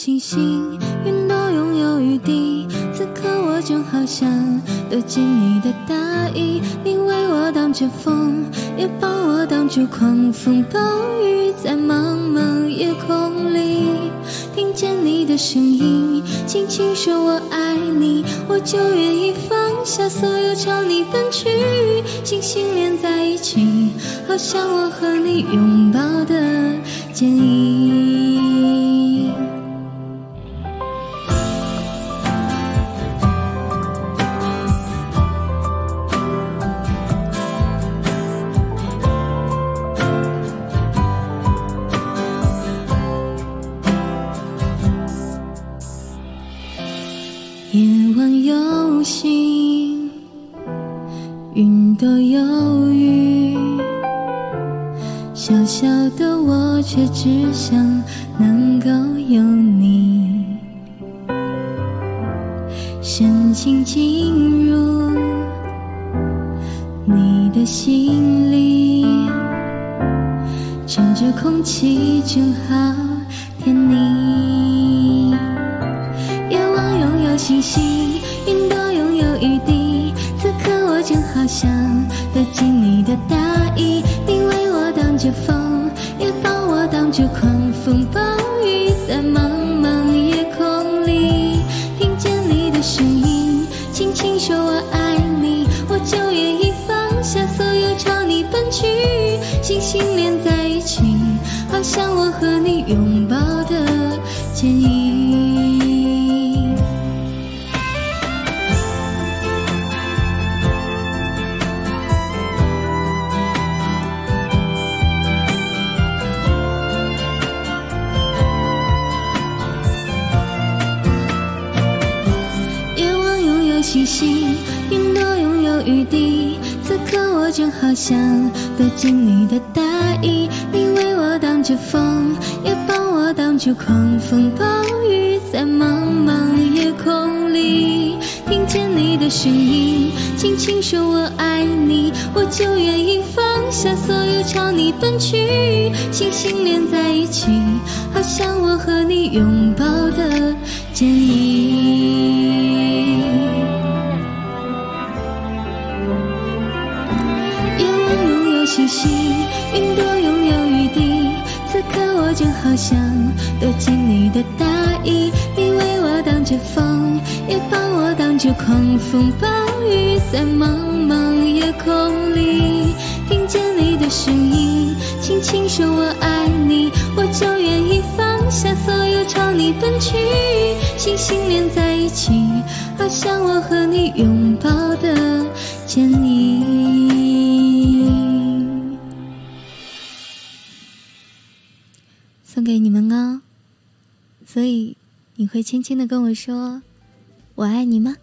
星星，云朵拥有雨滴。此刻我正好想躲进你的大衣，你为我挡着风，也帮我挡住狂风暴雨，在茫茫夜空里，听见你的声音，轻轻说我爱你，我就愿意放下所有朝你奔去，星星连在一起，好像我和你拥抱的剪影。夜晚有星，云朵有雨，小小的我却只想能够有你，深情进入你的心里，趁着空气正好刻我正好想躲进你的大衣，你为我挡着风，也帮我挡着狂风暴雨，在茫茫夜空里，听见你的声音，轻轻说我爱你，我就愿意放下所有朝你奔去，星星连在一起，好像我和你拥抱的剪影。拥有星星，云朵拥有雨滴。此刻我正好想躲进你的大衣，你为我挡着风，也帮我挡住狂风暴雨，在茫茫夜空里，听见你的声音，轻轻说我爱你，我就愿意放下所有朝你奔去，星星连在一起，好像我和你拥星星，云朵拥有雨滴。此刻我正好想躲进你的大衣，你为我挡着风，也帮我挡住狂风暴雨，在茫茫夜空里，听见你的声音，轻轻说我爱你，我就愿意放下所有朝你奔去，星星连在一起，好像我和你拥抱的剪影。所以你会轻轻的跟我说“我爱你”吗？